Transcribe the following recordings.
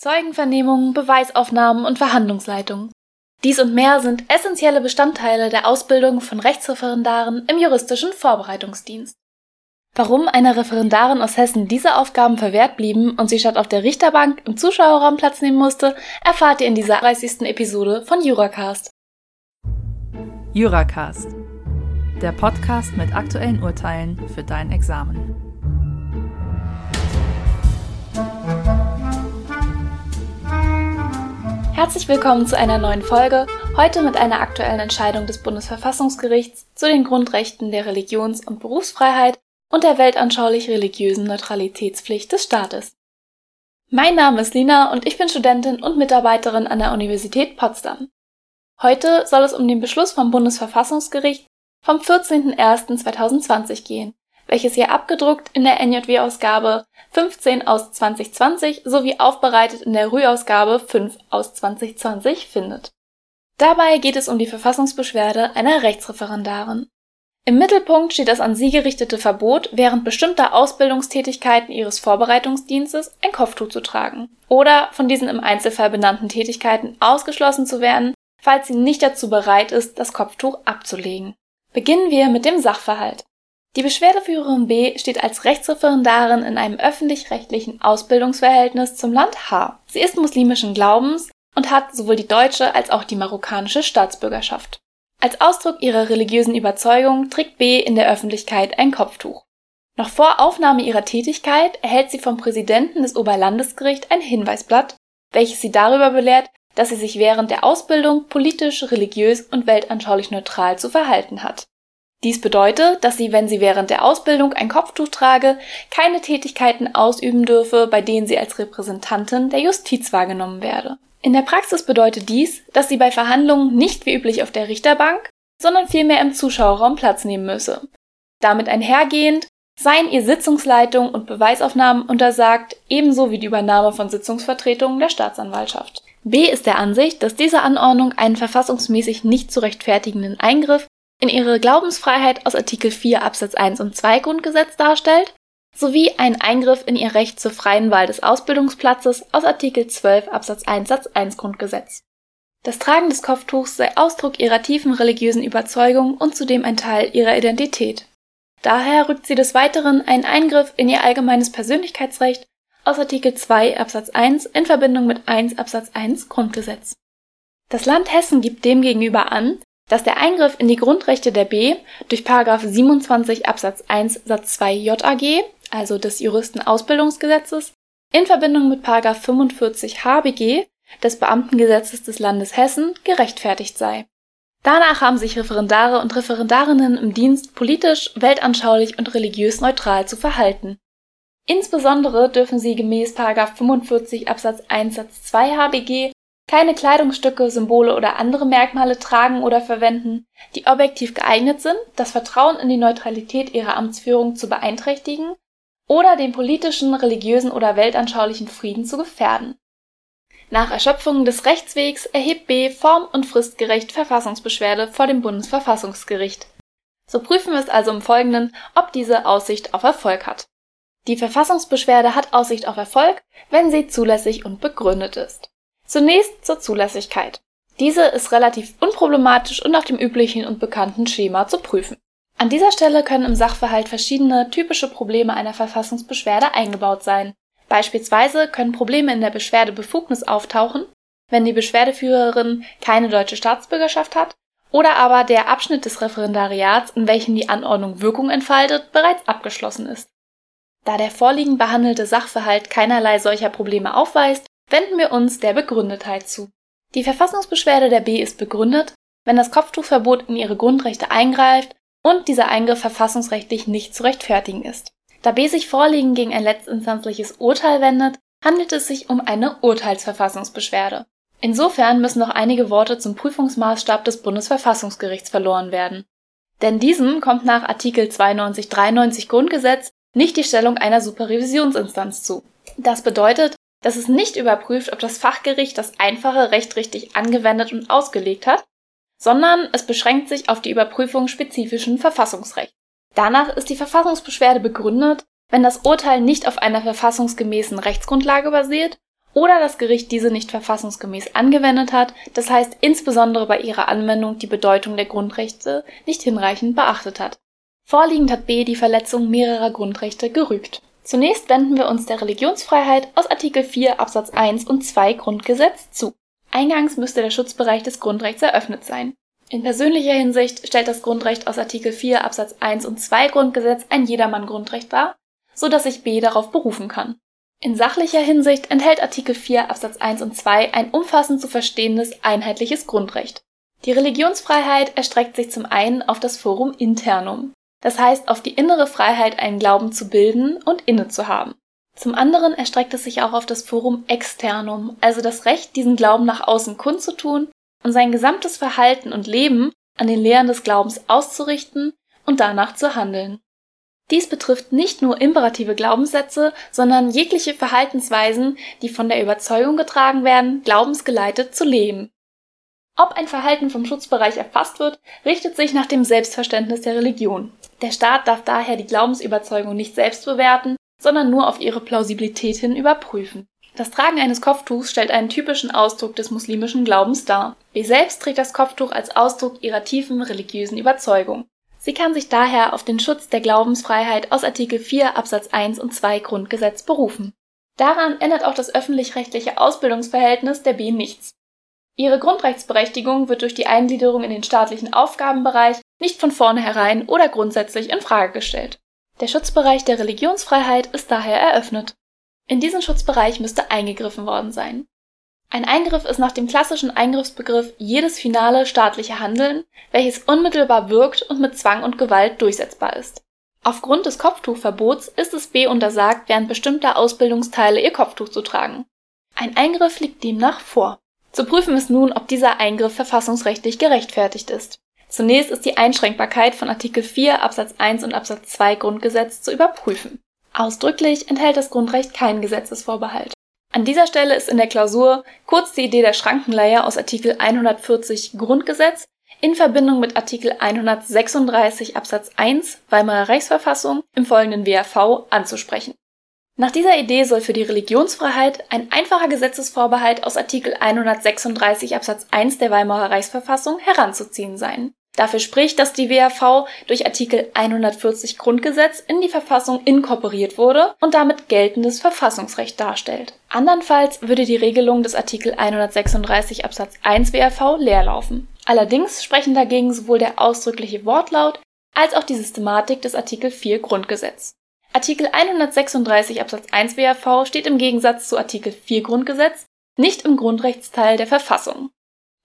Zeugenvernehmungen, Beweisaufnahmen und Verhandlungsleitungen. Dies und mehr sind essentielle Bestandteile der Ausbildung von Rechtsreferendaren im juristischen Vorbereitungsdienst. Warum einer Referendarin aus Hessen diese Aufgaben verwehrt blieben und sie statt auf der Richterbank im Zuschauerraum Platz nehmen musste, erfahrt ihr in dieser 30. Episode von Juracast. Juracast, der Podcast mit aktuellen Urteilen für dein Examen. Herzlich willkommen zu einer neuen Folge, heute mit einer aktuellen Entscheidung des Bundesverfassungsgerichts zu den Grundrechten der Religions- und Berufsfreiheit und der weltanschaulich-religiösen Neutralitätspflicht des Staates. Mein Name ist Lina und ich bin Studentin und Mitarbeiterin an der Universität Potsdam. Heute soll es um den Beschluss vom Bundesverfassungsgericht vom 14.01.2020 gehen, welches ihr abgedruckt in der NJW-Ausgabe 15 aus 2020 sowie aufbereitet in der Rüh-Ausgabe 5 aus 2020 findet. Dabei geht es um die Verfassungsbeschwerde einer Rechtsreferendarin. Im Mittelpunkt steht das an sie gerichtete Verbot, während bestimmter Ausbildungstätigkeiten ihres Vorbereitungsdienstes ein Kopftuch zu tragen oder von diesen im Einzelfall benannten Tätigkeiten ausgeschlossen zu werden, falls sie nicht dazu bereit ist, das Kopftuch abzulegen. Beginnen wir mit dem Sachverhalt. Die Beschwerdeführerin B steht als Rechtsreferendarin in einem öffentlich-rechtlichen Ausbildungsverhältnis zum Land H. Sie ist muslimischen Glaubens und hat sowohl die deutsche als auch die marokkanische Staatsbürgerschaft. Als Ausdruck ihrer religiösen Überzeugung trägt B in der Öffentlichkeit ein Kopftuch. Noch vor Aufnahme ihrer Tätigkeit erhält sie vom Präsidenten des Oberlandesgerichts ein Hinweisblatt, welches sie darüber belehrt, dass sie sich während der Ausbildung politisch, religiös und weltanschaulich neutral zu verhalten hat. Dies bedeutet, dass sie, wenn sie während der Ausbildung ein Kopftuch trage, keine Tätigkeiten ausüben dürfe, bei denen sie als Repräsentantin der Justiz wahrgenommen werde. In der Praxis bedeutet dies, dass sie bei Verhandlungen nicht wie üblich auf der Richterbank, sondern vielmehr im Zuschauerraum Platz nehmen müsse. Damit einhergehend seien ihr Sitzungsleitung und Beweisaufnahmen untersagt, ebenso wie die Übernahme von Sitzungsvertretungen der Staatsanwaltschaft. B ist der Ansicht, dass diese Anordnung einen verfassungsmäßig nicht zu rechtfertigenden Eingriff in ihre Glaubensfreiheit aus Artikel 4 Absatz 1 und 2 Grundgesetz darstellt, sowie einen Eingriff in ihr Recht zur freien Wahl des Ausbildungsplatzes aus Artikel 12 Absatz 1 Satz 1 Grundgesetz. Das Tragen des Kopftuchs sei Ausdruck ihrer tiefen religiösen Überzeugung und zudem ein Teil ihrer Identität. Daher rückt sie des Weiteren einen Eingriff in ihr allgemeines Persönlichkeitsrecht aus Artikel 2 Absatz 1 in Verbindung mit 1 Absatz 1 Grundgesetz. Das Land Hessen gibt demgegenüber an, dass der Eingriff in die Grundrechte der B durch 27 Absatz 1 Satz 2 JAG, also des Juristenausbildungsgesetzes, in Verbindung mit 45 HBG des Beamtengesetzes des Landes Hessen gerechtfertigt sei. Danach haben sich Referendare und Referendarinnen im Dienst politisch, weltanschaulich und religiös neutral zu verhalten. Insbesondere dürfen sie gemäß 45 Absatz 1 Satz 2 HBG keine Kleidungsstücke, Symbole oder andere Merkmale tragen oder verwenden, die objektiv geeignet sind, das Vertrauen in die Neutralität ihrer Amtsführung zu beeinträchtigen oder den politischen, religiösen oder weltanschaulichen Frieden zu gefährden. Nach Erschöpfung des Rechtswegs erhebt B form- und fristgerecht Verfassungsbeschwerde vor dem Bundesverfassungsgericht. So prüfen wir es also im Folgenden, ob diese Aussicht auf Erfolg hat. Die Verfassungsbeschwerde hat Aussicht auf Erfolg, wenn sie zulässig und begründet ist. Zunächst zur Zulässigkeit. Diese ist relativ unproblematisch und nach dem üblichen und bekannten Schema zu prüfen. An dieser Stelle können im Sachverhalt verschiedene typische Probleme einer Verfassungsbeschwerde eingebaut sein. Beispielsweise können Probleme in der Beschwerdebefugnis auftauchen, wenn die Beschwerdeführerin keine deutsche Staatsbürgerschaft hat oder aber der Abschnitt des Referendariats, in welchem die Anordnung Wirkung entfaltet, bereits abgeschlossen ist. Da der vorliegend behandelte Sachverhalt keinerlei solcher Probleme aufweist, wenden wir uns der Begründetheit zu. Die Verfassungsbeschwerde der B ist begründet, wenn das Kopftuchverbot in ihre Grundrechte eingreift und dieser Eingriff verfassungsrechtlich nicht zu rechtfertigen ist. Da B sich vorliegend gegen ein letztinstanzliches Urteil wendet, handelt es sich um eine Urteilsverfassungsbeschwerde. Insofern müssen noch einige Worte zum Prüfungsmaßstab des Bundesverfassungsgerichts verloren werden. Denn diesem kommt nach Artikel 92-93 Grundgesetz nicht die Stellung einer Superrevisionsinstanz zu. Das bedeutet, dass es nicht überprüft, ob das Fachgericht das einfache Recht richtig angewendet und ausgelegt hat, sondern es beschränkt sich auf die Überprüfung spezifischen Verfassungsrechts. Danach ist die Verfassungsbeschwerde begründet, wenn das Urteil nicht auf einer verfassungsgemäßen Rechtsgrundlage basiert oder das Gericht diese nicht verfassungsgemäß angewendet hat, das heißt insbesondere bei ihrer Anwendung die Bedeutung der Grundrechte nicht hinreichend beachtet hat. Vorliegend hat B die Verletzung mehrerer Grundrechte gerügt. Zunächst wenden wir uns der Religionsfreiheit aus Artikel 4 Absatz 1 und 2 Grundgesetz zu. Eingangs müsste der Schutzbereich des Grundrechts eröffnet sein. In persönlicher Hinsicht stellt das Grundrecht aus Artikel 4 Absatz 1 und 2 Grundgesetz ein Jedermann-Grundrecht dar, so dass sich B darauf berufen kann. In sachlicher Hinsicht enthält Artikel 4 Absatz 1 und 2 ein umfassend zu verstehendes einheitliches Grundrecht. Die Religionsfreiheit erstreckt sich zum einen auf das Forum internum, das heißt auf die innere Freiheit, einen Glauben zu bilden und inne zu haben. Zum anderen erstreckt es sich auch auf das Forum externum, also das Recht, diesen Glauben nach außen kundzutun und sein gesamtes Verhalten und Leben an den Lehren des Glaubens auszurichten und danach zu handeln. Dies betrifft nicht nur imperative Glaubenssätze, sondern jegliche Verhaltensweisen, die von der Überzeugung getragen werden, glaubensgeleitet zu leben. Ob ein Verhalten vom Schutzbereich erfasst wird, richtet sich nach dem Selbstverständnis der Religion. Der Staat darf daher die Glaubensüberzeugung nicht selbst bewerten, sondern nur auf ihre Plausibilität hin überprüfen. Das Tragen eines Kopftuchs stellt einen typischen Ausdruck des muslimischen Glaubens dar. B selbst trägt das Kopftuch als Ausdruck ihrer tiefen religiösen Überzeugung. Sie kann sich daher auf den Schutz der Glaubensfreiheit aus Artikel 4 Absatz 1 und 2 Grundgesetz berufen. Daran ändert auch das öffentlich-rechtliche Ausbildungsverhältnis der B nichts. Ihre Grundrechtsberechtigung wird durch die Eingliederung in den staatlichen Aufgabenbereich nicht von vornherein oder grundsätzlich in Frage gestellt. Der Schutzbereich der Religionsfreiheit ist daher eröffnet. In diesen Schutzbereich müsste eingegriffen worden sein. Ein Eingriff ist nach dem klassischen Eingriffsbegriff jedes finale staatliche Handeln, welches unmittelbar wirkt und mit Zwang und Gewalt durchsetzbar ist. Aufgrund des Kopftuchverbots ist es B untersagt, während bestimmter Ausbildungsteile ihr Kopftuch zu tragen. Ein Eingriff liegt demnach vor. Zu prüfen ist nun, ob dieser Eingriff verfassungsrechtlich gerechtfertigt ist. Zunächst ist die Einschränkbarkeit von Artikel 4 Absatz 1 und Absatz 2 Grundgesetz zu überprüfen. Ausdrücklich enthält das Grundrecht keinen Gesetzesvorbehalt. An dieser Stelle ist in der Klausur kurz die Idee der Schrankenleihe aus Artikel 140 Grundgesetz in Verbindung mit Artikel 136 Absatz 1 Weimarer Reichsverfassung im folgenden WRV anzusprechen. Nach dieser Idee soll für die Religionsfreiheit ein einfacher Gesetzesvorbehalt aus Artikel 136 Absatz 1 der Weimarer Reichsverfassung heranzuziehen sein. Dafür spricht, dass die WAV durch Artikel 140 Grundgesetz in die Verfassung inkorporiert wurde und damit geltendes Verfassungsrecht darstellt. Andernfalls würde die Regelung des Artikel 136 Absatz 1 WAV leerlaufen. Allerdings sprechen dagegen sowohl der ausdrückliche Wortlaut als auch die Systematik des Artikel 4 Grundgesetz. Artikel 136 Absatz 1 WAV steht im Gegensatz zu Artikel 4 Grundgesetz nicht im Grundrechtsteil der Verfassung.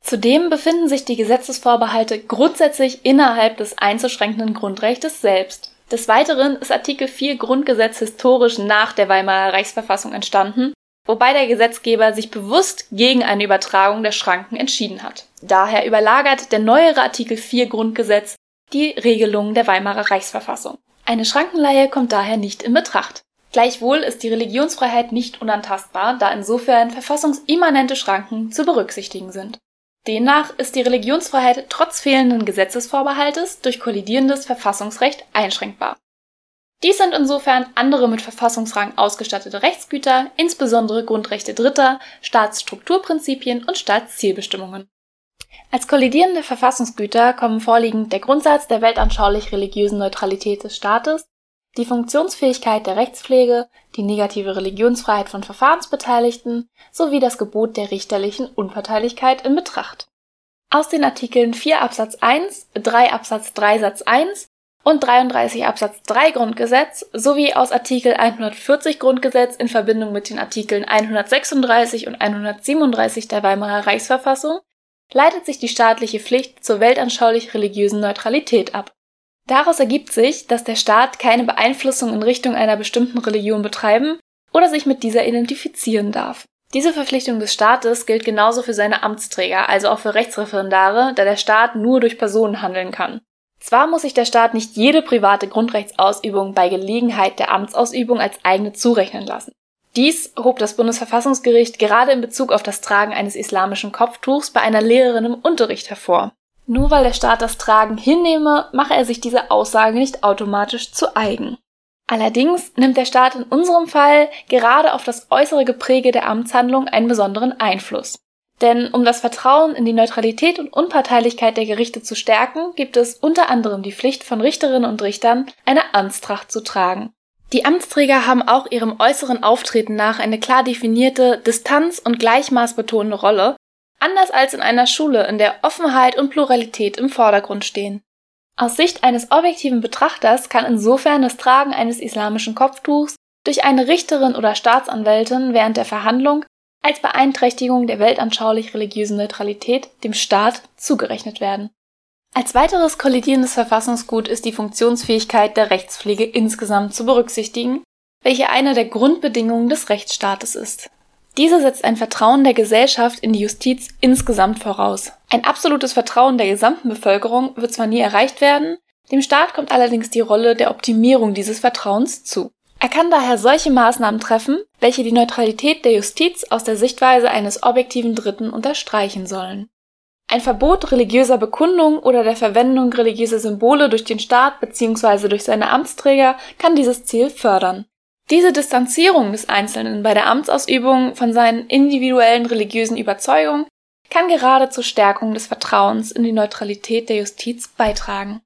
Zudem befinden sich die Gesetzesvorbehalte grundsätzlich innerhalb des einzuschränkenden Grundrechtes selbst. Des Weiteren ist Artikel 4 Grundgesetz historisch nach der Weimarer Reichsverfassung entstanden, wobei der Gesetzgeber sich bewusst gegen eine Übertragung der Schranken entschieden hat. Daher überlagert der neuere Artikel 4 Grundgesetz die Regelungen der Weimarer Reichsverfassung. Eine Schrankenleihe kommt daher nicht in Betracht. Gleichwohl ist die Religionsfreiheit nicht unantastbar, da insofern verfassungsimmanente Schranken zu berücksichtigen sind. Demnach ist die Religionsfreiheit trotz fehlenden Gesetzesvorbehaltes durch kollidierendes Verfassungsrecht einschränkbar. Dies sind insofern andere mit Verfassungsrang ausgestattete Rechtsgüter, insbesondere Grundrechte Dritter, Staatsstrukturprinzipien und Staatszielbestimmungen. Als kollidierende Verfassungsgüter kommen vorliegend der Grundsatz der weltanschaulich-religiösen Neutralität des Staates die Funktionsfähigkeit der Rechtspflege, die negative Religionsfreiheit von Verfahrensbeteiligten sowie das Gebot der richterlichen Unparteilichkeit in Betracht. Aus den Artikeln 4 Absatz 1, 3 Absatz 3 Satz 1 und 33 Absatz 3 Grundgesetz sowie aus Artikel 140 Grundgesetz in Verbindung mit den Artikeln 136 und 137 der Weimarer Reichsverfassung leitet sich die staatliche Pflicht zur weltanschaulich religiösen Neutralität ab Daraus ergibt sich, dass der Staat keine Beeinflussung in Richtung einer bestimmten Religion betreiben oder sich mit dieser identifizieren darf. Diese Verpflichtung des Staates gilt genauso für seine Amtsträger, also auch für Rechtsreferendare, da der Staat nur durch Personen handeln kann. Zwar muss sich der Staat nicht jede private Grundrechtsausübung bei Gelegenheit der Amtsausübung als eigene zurechnen lassen. Dies hob das Bundesverfassungsgericht gerade in Bezug auf das Tragen eines islamischen Kopftuchs bei einer Lehrerin im Unterricht hervor. Nur weil der Staat das Tragen hinnehme, mache er sich diese Aussage nicht automatisch zu eigen. Allerdings nimmt der Staat in unserem Fall gerade auf das äußere Gepräge der Amtshandlung einen besonderen Einfluss. Denn um das Vertrauen in die Neutralität und Unparteilichkeit der Gerichte zu stärken, gibt es unter anderem die Pflicht von Richterinnen und Richtern, eine Amtstracht zu tragen. Die Amtsträger haben auch ihrem äußeren Auftreten nach eine klar definierte, Distanz- und gleichmaßbetonende Rolle, anders als in einer Schule, in der Offenheit und Pluralität im Vordergrund stehen. Aus Sicht eines objektiven Betrachters kann insofern das Tragen eines islamischen Kopftuchs durch eine Richterin oder Staatsanwältin während der Verhandlung als Beeinträchtigung der weltanschaulich-religiösen Neutralität dem Staat zugerechnet werden. Als weiteres kollidierendes Verfassungsgut ist die Funktionsfähigkeit der Rechtspflege insgesamt zu berücksichtigen, welche eine der Grundbedingungen des Rechtsstaates ist. Diese setzt ein Vertrauen der Gesellschaft in die Justiz insgesamt voraus. Ein absolutes Vertrauen der gesamten Bevölkerung wird zwar nie erreicht werden, dem Staat kommt allerdings die Rolle der Optimierung dieses Vertrauens zu. Er kann daher solche Maßnahmen treffen, welche die Neutralität der Justiz aus der Sichtweise eines objektiven Dritten unterstreichen sollen. Ein Verbot religiöser Bekundung oder der Verwendung religiöser Symbole durch den Staat bzw. durch seine Amtsträger kann dieses Ziel fördern. Diese Distanzierung des Einzelnen bei der Amtsausübung von seinen individuellen religiösen Überzeugungen kann gerade zur Stärkung des Vertrauens in die Neutralität der Justiz beitragen.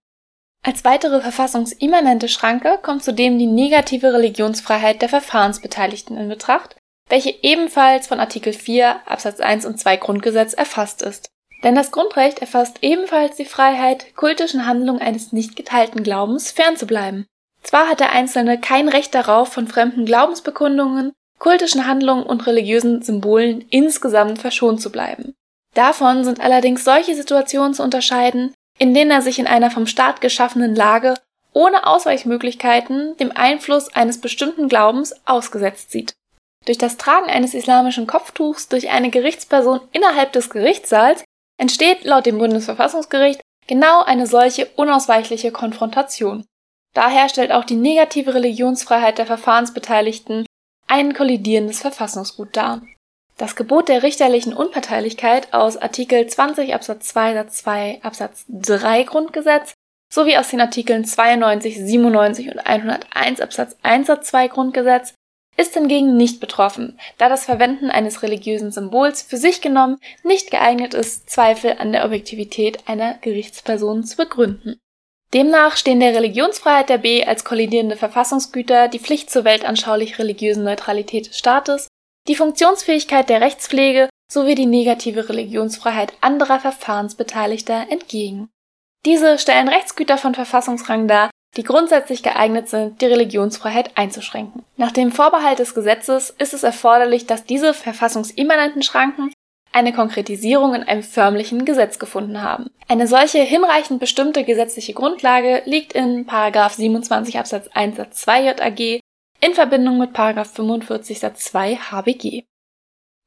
Als weitere verfassungsimmanente Schranke kommt zudem die negative Religionsfreiheit der Verfahrensbeteiligten in Betracht, welche ebenfalls von Artikel 4 Absatz 1 und 2 Grundgesetz erfasst ist. Denn das Grundrecht erfasst ebenfalls die Freiheit, kultischen Handlungen eines nicht geteilten Glaubens fernzubleiben. Zwar hat der Einzelne kein Recht darauf, von fremden Glaubensbekundungen, kultischen Handlungen und religiösen Symbolen insgesamt verschont zu bleiben. Davon sind allerdings solche Situationen zu unterscheiden, in denen er sich in einer vom Staat geschaffenen Lage ohne Ausweichmöglichkeiten dem Einfluss eines bestimmten Glaubens ausgesetzt sieht. Durch das Tragen eines islamischen Kopftuchs durch eine Gerichtsperson innerhalb des Gerichtssaals entsteht laut dem Bundesverfassungsgericht genau eine solche unausweichliche Konfrontation. Daher stellt auch die negative Religionsfreiheit der Verfahrensbeteiligten ein kollidierendes Verfassungsgut dar. Das Gebot der richterlichen Unparteilichkeit aus Artikel 20 Absatz 2 Satz 2 Absatz 3 Grundgesetz sowie aus den Artikeln 92, 97 und 101 Absatz 1 Satz 2 Grundgesetz ist hingegen nicht betroffen, da das Verwenden eines religiösen Symbols für sich genommen nicht geeignet ist, Zweifel an der Objektivität einer Gerichtsperson zu begründen. Demnach stehen der Religionsfreiheit der B als kollidierende Verfassungsgüter die Pflicht zur weltanschaulich-religiösen Neutralität des Staates, die Funktionsfähigkeit der Rechtspflege sowie die negative Religionsfreiheit anderer Verfahrensbeteiligter entgegen. Diese stellen Rechtsgüter von Verfassungsrang dar, die grundsätzlich geeignet sind, die Religionsfreiheit einzuschränken. Nach dem Vorbehalt des Gesetzes ist es erforderlich, dass diese verfassungsimmanenten Schranken eine Konkretisierung in einem förmlichen Gesetz gefunden haben. Eine solche hinreichend bestimmte gesetzliche Grundlage liegt in 27 Absatz 1 Satz 2 JAG in Verbindung mit 45 Satz 2 HBG.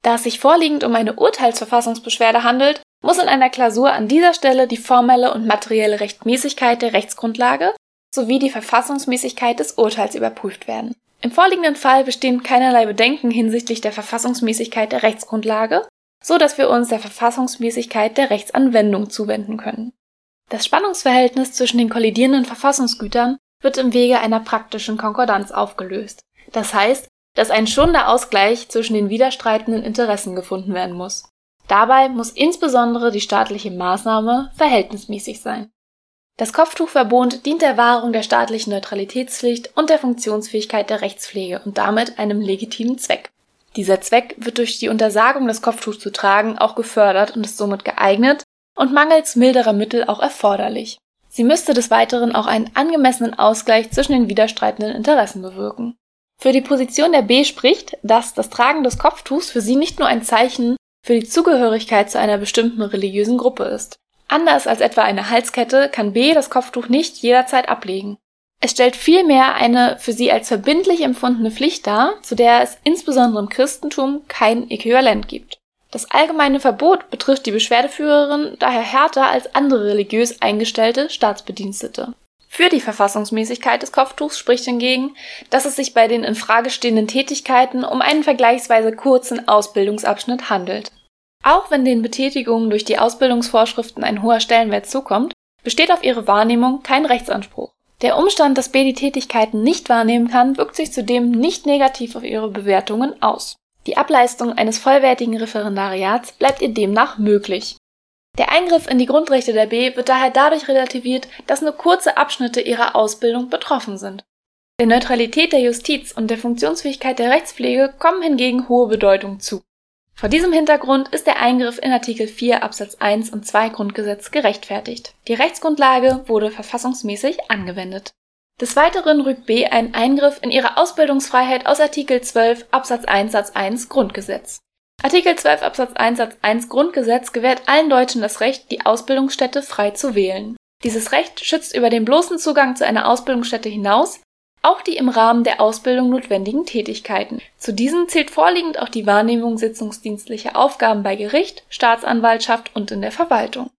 Da es sich vorliegend um eine Urteilsverfassungsbeschwerde handelt, muss in einer Klausur an dieser Stelle die formelle und materielle Rechtmäßigkeit der Rechtsgrundlage sowie die Verfassungsmäßigkeit des Urteils überprüft werden. Im vorliegenden Fall bestehen keinerlei Bedenken hinsichtlich der Verfassungsmäßigkeit der Rechtsgrundlage so dass wir uns der Verfassungsmäßigkeit der Rechtsanwendung zuwenden können. Das Spannungsverhältnis zwischen den kollidierenden Verfassungsgütern wird im Wege einer praktischen Konkordanz aufgelöst. Das heißt, dass ein schonender Ausgleich zwischen den widerstreitenden Interessen gefunden werden muss. Dabei muss insbesondere die staatliche Maßnahme verhältnismäßig sein. Das Kopftuchverbot dient der Wahrung der staatlichen Neutralitätspflicht und der Funktionsfähigkeit der Rechtspflege und damit einem legitimen Zweck. Dieser Zweck wird durch die Untersagung, das Kopftuch zu tragen, auch gefördert und ist somit geeignet und mangels milderer Mittel auch erforderlich. Sie müsste des Weiteren auch einen angemessenen Ausgleich zwischen den widerstreitenden Interessen bewirken. Für die Position der B spricht, dass das Tragen des Kopftuchs für sie nicht nur ein Zeichen für die Zugehörigkeit zu einer bestimmten religiösen Gruppe ist. Anders als etwa eine Halskette kann B das Kopftuch nicht jederzeit ablegen. Es stellt vielmehr eine für sie als verbindlich empfundene Pflicht dar, zu der es insbesondere im Christentum kein Äquivalent gibt. Das allgemeine Verbot betrifft die Beschwerdeführerin daher härter als andere religiös eingestellte Staatsbedienstete. Für die Verfassungsmäßigkeit des Kopftuchs spricht hingegen, dass es sich bei den in Frage stehenden Tätigkeiten um einen vergleichsweise kurzen Ausbildungsabschnitt handelt. Auch wenn den Betätigungen durch die Ausbildungsvorschriften ein hoher Stellenwert zukommt, besteht auf ihre Wahrnehmung kein Rechtsanspruch. Der Umstand, dass B die Tätigkeiten nicht wahrnehmen kann, wirkt sich zudem nicht negativ auf ihre Bewertungen aus. Die Ableistung eines vollwertigen Referendariats bleibt ihr demnach möglich. Der Eingriff in die Grundrechte der B wird daher dadurch relativiert, dass nur kurze Abschnitte ihrer Ausbildung betroffen sind. Der Neutralität der Justiz und der Funktionsfähigkeit der Rechtspflege kommen hingegen hohe Bedeutung zu. Vor diesem Hintergrund ist der Eingriff in Artikel 4 Absatz 1 und 2 Grundgesetz gerechtfertigt. Die Rechtsgrundlage wurde verfassungsmäßig angewendet. Des Weiteren rückt B einen Eingriff in ihre Ausbildungsfreiheit aus Artikel 12 Absatz 1 Satz 1 Grundgesetz. Artikel 12 Absatz 1 Satz 1 Grundgesetz gewährt allen Deutschen das Recht, die Ausbildungsstätte frei zu wählen. Dieses Recht schützt über den bloßen Zugang zu einer Ausbildungsstätte hinaus auch die im Rahmen der Ausbildung notwendigen Tätigkeiten. Zu diesen zählt vorliegend auch die Wahrnehmung sitzungsdienstlicher Aufgaben bei Gericht, Staatsanwaltschaft und in der Verwaltung.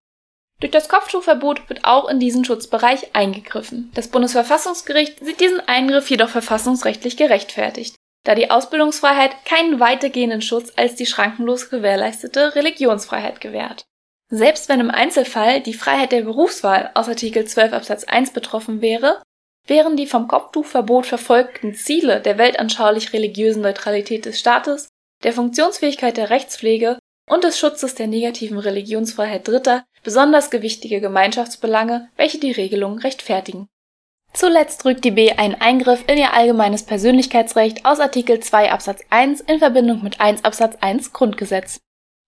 Durch das Kopftuchverbot wird auch in diesen Schutzbereich eingegriffen. Das Bundesverfassungsgericht sieht diesen Eingriff jedoch verfassungsrechtlich gerechtfertigt, da die Ausbildungsfreiheit keinen weitergehenden Schutz als die schrankenlos gewährleistete Religionsfreiheit gewährt. Selbst wenn im Einzelfall die Freiheit der Berufswahl aus Artikel 12 Absatz 1 betroffen wäre, Wären die vom Kopftuchverbot verfolgten Ziele der weltanschaulich-religiösen Neutralität des Staates, der Funktionsfähigkeit der Rechtspflege und des Schutzes der negativen Religionsfreiheit Dritter besonders gewichtige Gemeinschaftsbelange, welche die Regelung rechtfertigen. Zuletzt rückt die B einen Eingriff in ihr allgemeines Persönlichkeitsrecht aus Artikel 2 Absatz 1 in Verbindung mit 1 Absatz 1 Grundgesetz.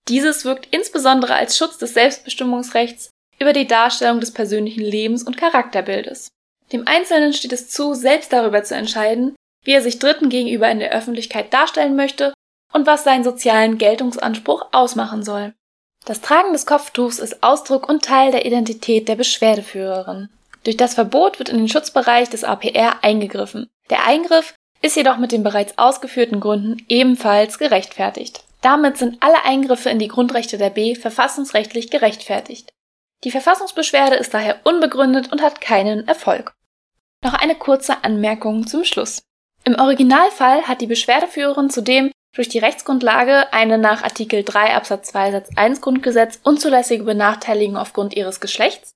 Dieses wirkt insbesondere als Schutz des Selbstbestimmungsrechts über die Darstellung des persönlichen Lebens und Charakterbildes. Dem Einzelnen steht es zu, selbst darüber zu entscheiden, wie er sich Dritten gegenüber in der Öffentlichkeit darstellen möchte und was seinen sozialen Geltungsanspruch ausmachen soll. Das Tragen des Kopftuchs ist Ausdruck und Teil der Identität der Beschwerdeführerin. Durch das Verbot wird in den Schutzbereich des APR eingegriffen. Der Eingriff ist jedoch mit den bereits ausgeführten Gründen ebenfalls gerechtfertigt. Damit sind alle Eingriffe in die Grundrechte der B verfassungsrechtlich gerechtfertigt. Die Verfassungsbeschwerde ist daher unbegründet und hat keinen Erfolg. Noch eine kurze Anmerkung zum Schluss. Im Originalfall hat die Beschwerdeführerin zudem durch die Rechtsgrundlage eine nach Artikel 3 Absatz 2 Satz 1 Grundgesetz unzulässige Benachteiligung aufgrund ihres Geschlechts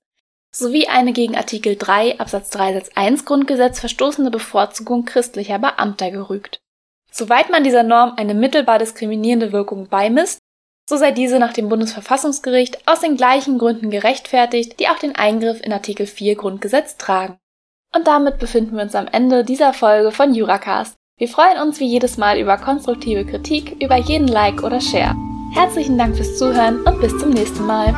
sowie eine gegen Artikel 3 Absatz 3 Satz 1 Grundgesetz verstoßende Bevorzugung christlicher Beamter gerügt. Soweit man dieser Norm eine mittelbar diskriminierende Wirkung beimisst, so sei diese nach dem Bundesverfassungsgericht aus den gleichen Gründen gerechtfertigt, die auch den Eingriff in Artikel 4 Grundgesetz tragen. Und damit befinden wir uns am Ende dieser Folge von Juracast. Wir freuen uns wie jedes Mal über konstruktive Kritik, über jeden Like oder Share. Herzlichen Dank fürs Zuhören und bis zum nächsten Mal.